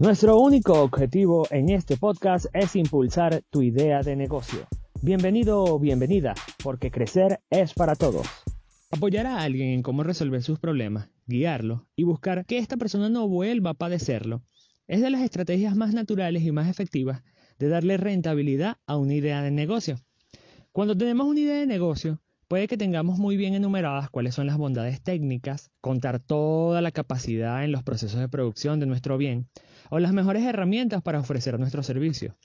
Nuestro único objetivo en este podcast es impulsar tu idea de negocio. Bienvenido o bienvenida, porque crecer es para todos. Apoyar a alguien en cómo resolver sus problemas, guiarlo y buscar que esta persona no vuelva a padecerlo es de las estrategias más naturales y más efectivas de darle rentabilidad a una idea de negocio. Cuando tenemos una idea de negocio, Puede que tengamos muy bien enumeradas cuáles son las bondades técnicas, contar toda la capacidad en los procesos de producción de nuestro bien o las mejores herramientas para ofrecer nuestro servicio.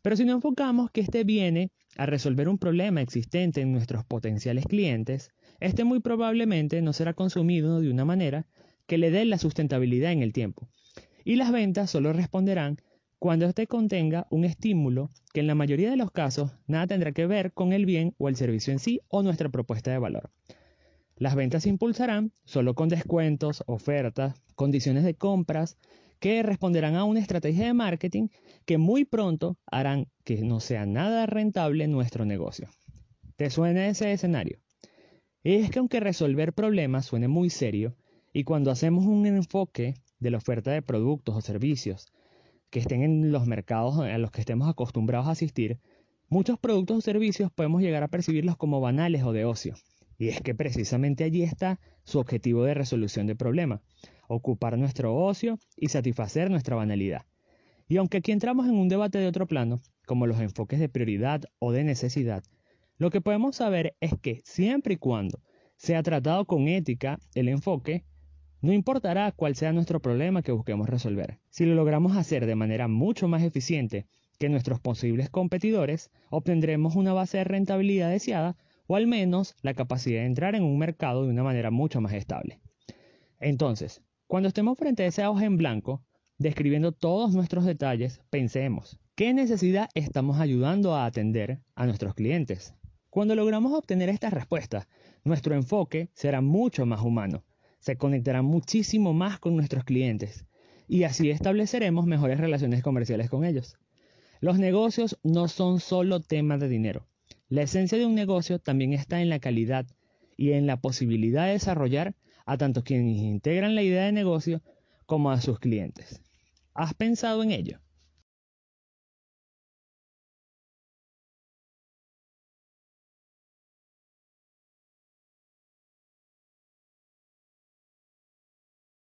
Pero si no enfocamos que este viene a resolver un problema existente en nuestros potenciales clientes, este muy probablemente no será consumido de una manera que le dé la sustentabilidad en el tiempo. Y las ventas solo responderán cuando éste contenga un estímulo que en la mayoría de los casos nada tendrá que ver con el bien o el servicio en sí o nuestra propuesta de valor. Las ventas se impulsarán solo con descuentos, ofertas, condiciones de compras que responderán a una estrategia de marketing que muy pronto harán que no sea nada rentable nuestro negocio. ¿Te suena ese escenario? Es que aunque resolver problemas suene muy serio, y cuando hacemos un enfoque de la oferta de productos o servicios que estén en los mercados a los que estemos acostumbrados a asistir, muchos productos o servicios podemos llegar a percibirlos como banales o de ocio. Y es que precisamente allí está su objetivo de resolución de problema, ocupar nuestro ocio y satisfacer nuestra banalidad. Y aunque aquí entramos en un debate de otro plano, como los enfoques de prioridad o de necesidad, lo que podemos saber es que siempre y cuando sea tratado con ética el enfoque, no importará cuál sea nuestro problema que busquemos resolver. Si lo logramos hacer de manera mucho más eficiente que nuestros posibles competidores, obtendremos una base de rentabilidad deseada o al menos la capacidad de entrar en un mercado de una manera mucho más estable. Entonces, cuando estemos frente a esa hoja en blanco, describiendo todos nuestros detalles, pensemos, ¿qué necesidad estamos ayudando a atender a nuestros clientes? Cuando logramos obtener estas respuestas, nuestro enfoque será mucho más humano se conectará muchísimo más con nuestros clientes y así estableceremos mejores relaciones comerciales con ellos. Los negocios no son solo temas de dinero. La esencia de un negocio también está en la calidad y en la posibilidad de desarrollar a tanto quienes integran la idea de negocio como a sus clientes. ¿Has pensado en ello?